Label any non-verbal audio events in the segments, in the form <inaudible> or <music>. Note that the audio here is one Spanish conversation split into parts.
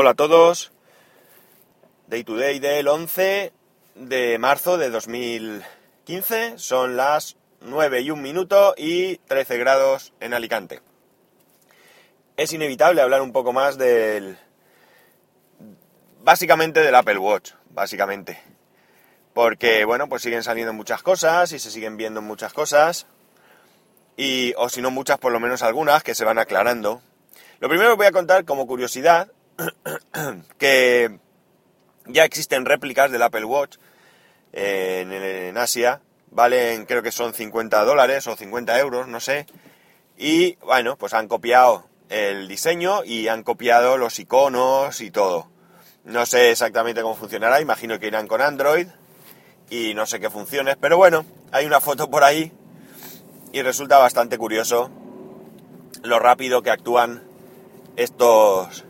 Hola a todos. Day to day del 11 de marzo de 2015. Son las 9 y 1 minuto y 13 grados en Alicante. Es inevitable hablar un poco más del... Básicamente del Apple Watch, básicamente. Porque, bueno, pues siguen saliendo muchas cosas y se siguen viendo muchas cosas. Y, o si no muchas, por lo menos algunas que se van aclarando. Lo primero que voy a contar como curiosidad, que ya existen réplicas del Apple Watch en, Asia, valen creo que son 50 dólares o 50 euros, no sé. Y bueno, pues han copiado el diseño y han copiado los iconos y todo. No sé exactamente cómo funcionará, imagino que irán con Android y no sé qué funciones, pero bueno, hay una foto por ahí y resulta bastante curioso lo rápido que actúan estos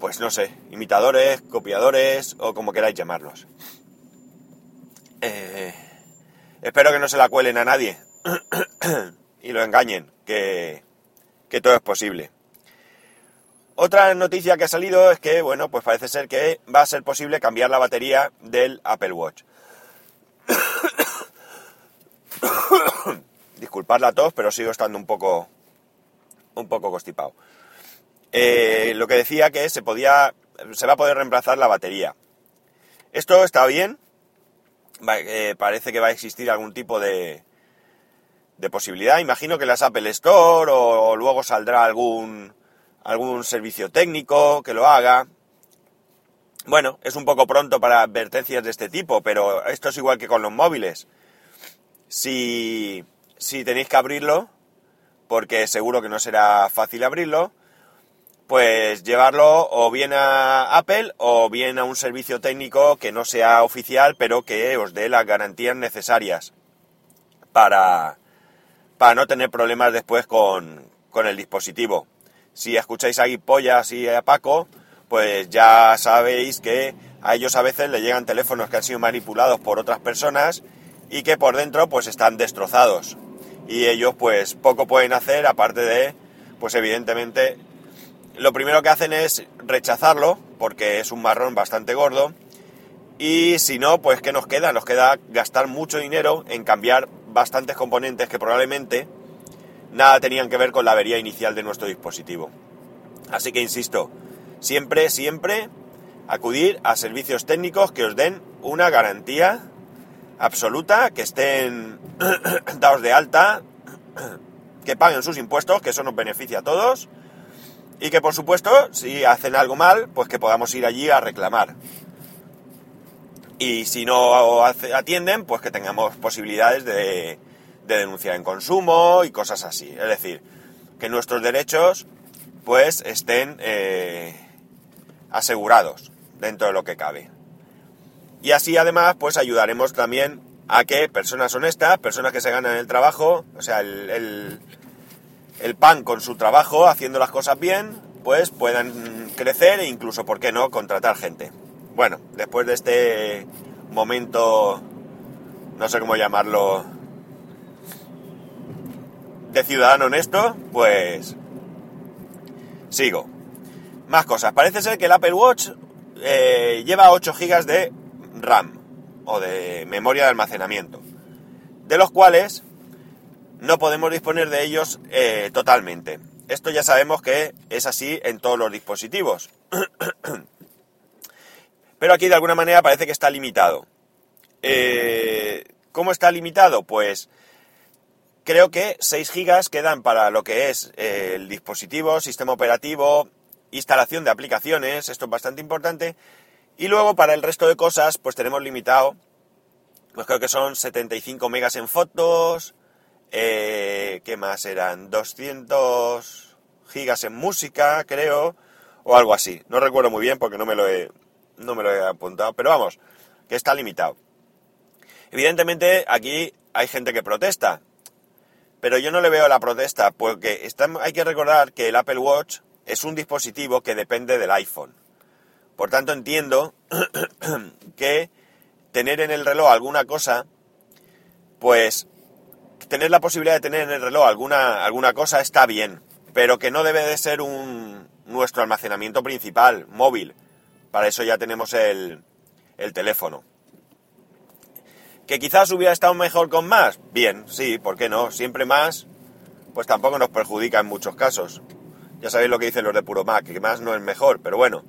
pues no sé, imitadores, copiadores o como queráis llamarlos. Eh, espero que no se la cuelen a nadie <coughs> y lo engañen, que, que todo es posible. Otra noticia que ha salido es que, bueno, pues parece ser que va a ser posible cambiar la batería del Apple Watch. <coughs> Disculpad la tos, pero sigo estando un poco, un poco constipado. Eh, lo que decía que se podía, se va a poder reemplazar la batería. Esto está bien. Eh, parece que va a existir algún tipo de, de posibilidad. Imagino que las Apple Store o, luego saldrá algún, algún servicio técnico que lo haga. Bueno, es un poco pronto para advertencias de este tipo, pero esto es igual que con los móviles. Si, si tenéis que abrirlo, porque seguro que no será fácil abrirlo, pues llevarlo o bien a Apple o bien a un servicio técnico que no sea oficial, pero que os dé las garantías necesarias para, para no tener problemas después con, con el dispositivo. Si escucháis ahí pollas y a Paco, pues ya sabéis que a ellos a veces le llegan teléfonos que han sido manipulados por otras personas y que por dentro pues están destrozados. Y ellos pues poco pueden hacer aparte de pues evidentemente lo primero que hacen es rechazarlo, porque es un marrón bastante gordo. Y si no, pues ¿qué nos queda? Nos queda gastar mucho dinero en cambiar bastantes componentes que probablemente nada tenían que ver con la avería inicial de nuestro dispositivo. Así que insisto, siempre, siempre acudir a servicios técnicos que os den una garantía absoluta, que estén <clears throat> dados de alta, <clears throat> que paguen sus impuestos, que eso nos beneficia a todos y que por supuesto, si hacen algo mal, pues que podamos ir allí a reclamar. Y si no atienden, pues que tengamos posibilidades de, denunciar en consumo y cosas así. Es decir, que nuestros derechos pues estén eh, asegurados dentro de lo que cabe. Y así además pues ayudaremos también a que personas honestas, personas que se ganan el trabajo, o sea, el el pan con su trabajo, haciendo las cosas bien, pues puedan crecer e incluso, ¿por qué no?, contratar gente. Bueno, después de este momento, no sé cómo llamarlo, de ciudadano honesto, pues sigo. Más cosas. Parece ser que el Apple Watch eh, lleva 8 GB de RAM o de memoria de almacenamiento, de los cuales no podemos disponer de ellos eh, totalmente. Esto ya sabemos que es así en todos los dispositivos. <clears throat> Pero aquí de alguna manera parece que está limitado. Eh, ¿Cómo está limitado? Pues creo que 6 GB quedan para lo que es eh, el dispositivo, sistema operativo, instalación de aplicaciones, esto es bastante importante. Y luego para el resto de cosas, pues tenemos limitado, pues creo que son 75 megas en fotos, eh, ¿Qué más eran? 200 gigas en música, creo, o algo así. No recuerdo muy bien porque no me lo he, no me lo he apuntado, pero vamos, que está limitado. Evidentemente aquí hay gente que protesta, pero yo no le veo la protesta porque hay que recordar que el Apple Watch es un dispositivo que depende del iPhone. Por tanto entiendo <clears throat> que tener en el reloj alguna cosa, pues tener la posibilidad de tener en el reloj alguna, alguna cosa está bien, pero que no debe de ser un, nuestro almacenamiento principal, móvil. Para eso ya tenemos el, el teléfono. ¿Que quizás hubiera estado mejor con más? Bien, sí, ¿por qué no? Siempre más, pues tampoco nos perjudica en muchos casos. Ya sabéis lo que dicen los de Puro Mac, que más no es mejor, pero bueno,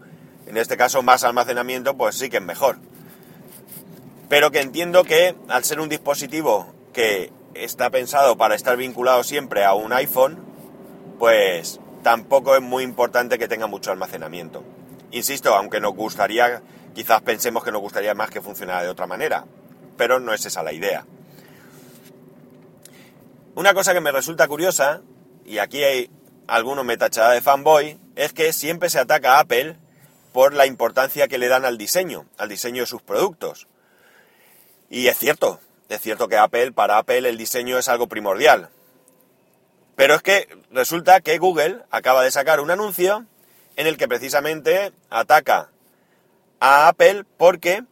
en este caso más almacenamiento, pues sí que es mejor. Pero que entiendo que al ser un dispositivo que está pensado para estar vinculado siempre a un iPhone, pues tampoco es muy importante que tenga mucho almacenamiento. Insisto, aunque nos gustaría, quizás pensemos que nos gustaría más que funcionara de otra manera, pero no es esa la idea. Una cosa que me resulta curiosa, y aquí hay algunos me tachará de fanboy, es que siempre se ataca a Apple por la importancia que le dan al diseño, al diseño de sus productos. Y es cierto, es cierto que Apple, para Apple el diseño es algo primordial. Pero es que resulta que Google acaba de sacar un anuncio en el que precisamente ataca a Apple porque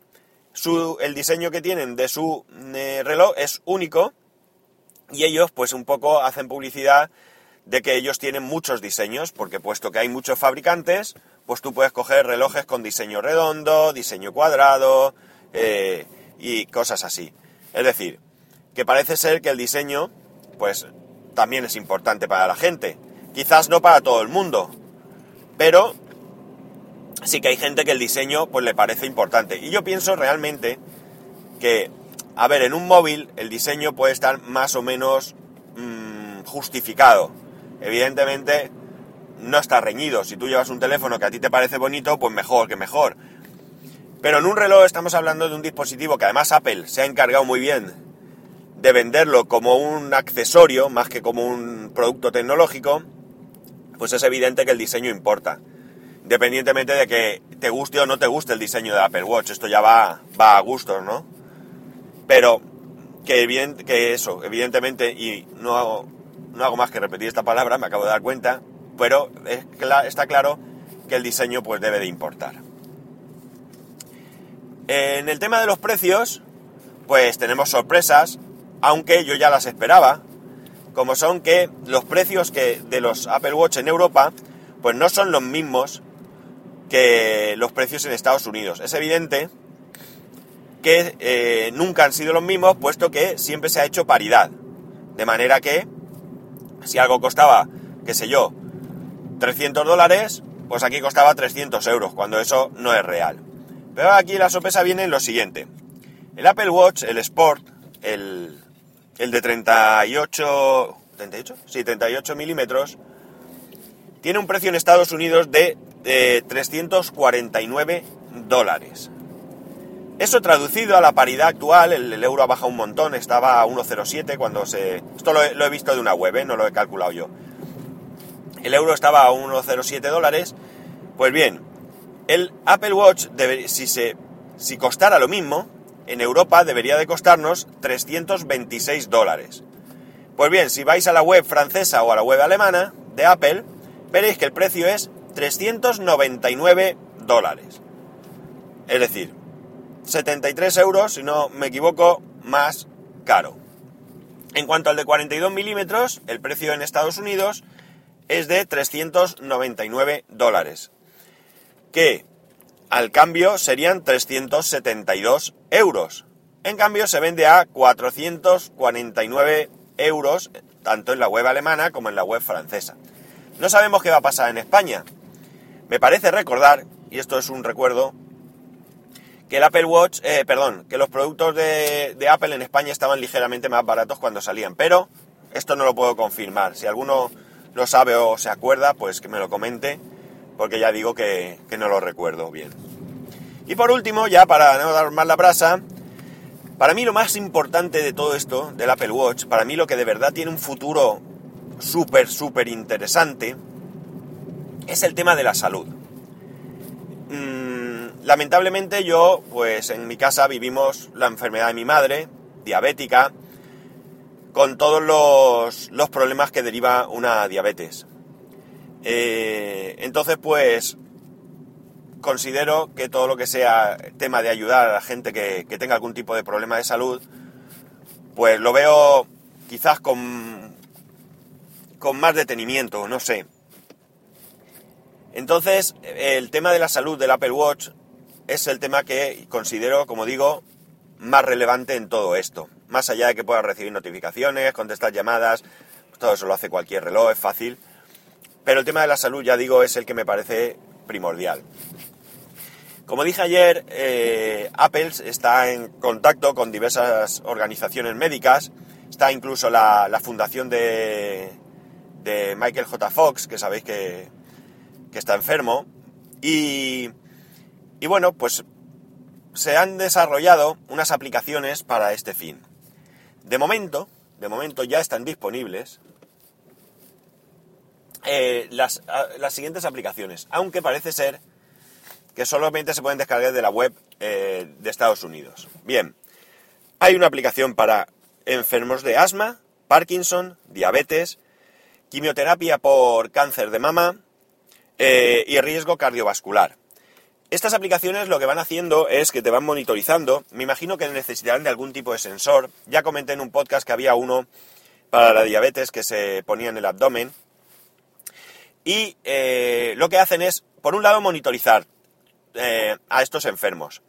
el diseño que tienen de su eh, reloj es único y ellos pues un poco hacen publicidad de que ellos tienen muchos diseños, porque puesto que hay muchos fabricantes, pues tú puedes coger relojes con diseño redondo, diseño cuadrado eh, y cosas así. Es decir, que parece ser que el diseño pues también es importante para la gente. Quizás no para todo el mundo, pero sí que hay gente que el diseño pues le parece importante. Y yo pienso realmente que, a ver, en un móvil el diseño puede estar más o menos mmm, justificado. Evidentemente no está reñido. Si tú llevas un teléfono que a ti te parece bonito, pues mejor que mejor. Pero en un reloj estamos hablando de un dispositivo que además Apple se ha encargado muy bien de venderlo como un accesorio más que como un producto tecnológico, pues es evidente que el diseño importa independientemente de que te guste o no te guste el diseño de Apple Watch, esto ya va, va a gustos, ¿no? Pero que, que eso, evidentemente, y no hago, no hago más que repetir esta palabra, me acabo de dar cuenta, pero está claro que el diseño pues debe de importar. En el tema de los precios, pues tenemos sorpresas, aunque yo ya las esperaba, como son que los precios que de los Apple Watch en Europa, pues no son los mismos que los precios en Estados Unidos. Es evidente que eh, nunca han sido los mismos, puesto que siempre se ha hecho paridad. De manera que si algo costaba, qué sé yo, 300 dólares, pues aquí costaba 300 euros, cuando eso no es real. Pero aquí la sorpresa viene en lo siguiente. El Apple Watch, el Sport, el, el de 38... ¿38? Sí, 38 milímetros, tiene un precio en Estados Unidos de de 349 dólares. Eso traducido a la paridad actual, el, euro ha bajado un montón, estaba a 1,07 cuando se... Esto lo he, visto de una web, ¿eh? no lo he calculado yo. El euro estaba a 1,07 dólares. Pues bien, el Apple Watch, si, se, si costara lo mismo, en Europa debería de costarnos 326 dólares. Pues bien, si vais a la web francesa o a la web alemana de Apple, veréis que el precio es 399 dólares. Es decir, 73 euros, si no me equivoco, más caro. En cuanto al de 42 milímetros, el precio en Estados Unidos es de 399 dólares. Que al cambio serían 372 euros. En cambio se vende a 449 euros tanto en la web alemana como en la web francesa. No sabemos qué va a pasar en España. Me parece recordar, y esto es un recuerdo, que el Apple Watch, eh, perdón, que los productos de, Apple en España estaban ligeramente más baratos cuando salían, pero esto no lo puedo confirmar. Si alguno lo sabe o se acuerda, pues que me lo comente, porque ya digo que, no lo recuerdo bien. Y por último, ya para no dar más la brasa, para mí lo más importante de todo esto, del Apple Watch, para mí lo que de verdad tiene un futuro súper, súper interesante, es el tema de la salud. Mm, lamentablemente yo, pues en mi casa vivimos la enfermedad de mi madre, diabética, con todos los, problemas que deriva una diabetes. Eh, entonces, pues considero que todo lo que sea tema de ayudar a la gente que, que tenga algún tipo de problema de salud, pues lo veo quizás con, con más detenimiento, no sé. Entonces, el tema de la salud del Apple Watch es el tema que considero, como digo, más relevante en todo esto. Más allá de que puedas recibir notificaciones, contestar llamadas, todo eso lo hace cualquier reloj, es fácil. Pero el tema de la salud, ya digo, es el que me parece primordial. Como dije ayer, eh, Apple está en contacto con diversas organizaciones médicas. Está incluso la, fundación de, de, Michael J. Fox, que sabéis que, que está enfermo. Y, y bueno, pues se han desarrollado unas aplicaciones para este fin. De momento, de momento ya están disponibles eh, las, las, siguientes aplicaciones, aunque parece ser que solamente se pueden descargar de la web eh, de Estados Unidos. Bien, hay una aplicación para enfermos de asma, Parkinson, diabetes, quimioterapia por cáncer de mama eh, y riesgo cardiovascular. Estas aplicaciones lo que van haciendo es que te van monitorizando. Me imagino que necesitarán de algún tipo de sensor. Ya comenté en un podcast que había uno para la diabetes que se ponía en el abdomen y eh, lo que hacen es, por un lado, monitorizar eh, a estos enfermos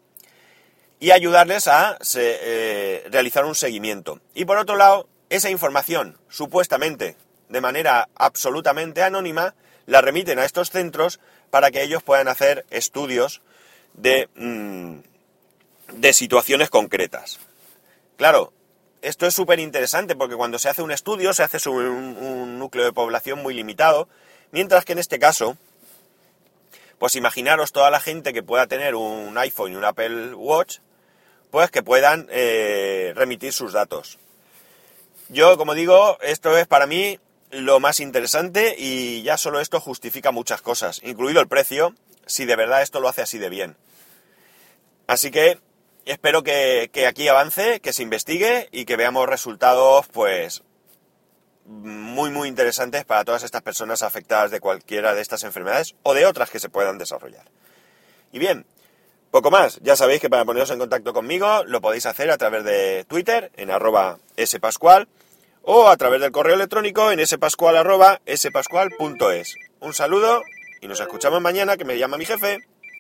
y ayudarles a eh, realizar un seguimiento. Y por otro lado, esa información, supuestamente de manera absolutamente anónima, la remiten a estos centros para que ellos puedan hacer estudios de, mm, de situaciones concretas. Claro, esto es súper interesante porque cuando se hace un estudio se hace sobre un núcleo de población muy limitado Mientras que en este caso, pues imaginaros toda la gente que pueda tener un iPhone y un Apple Watch, pues que puedan eh, remitir sus datos. Yo, como digo, esto es para mí lo más interesante y ya solo esto justifica muchas cosas, incluido el precio, si de verdad esto lo hace así de bien. Así que espero que, que aquí avance, que se investigue y que veamos resultados, pues, muy muy interesantes para todas estas personas afectadas de cualquiera de estas enfermedades o de otras que se puedan desarrollar. Y bien, poco más. Ya sabéis que para poneros en contacto conmigo lo podéis hacer a través de Twitter en arroba spascual o a través del correo electrónico en spascual arroba spascual.es. Un saludo y nos escuchamos mañana que me llama mi jefe.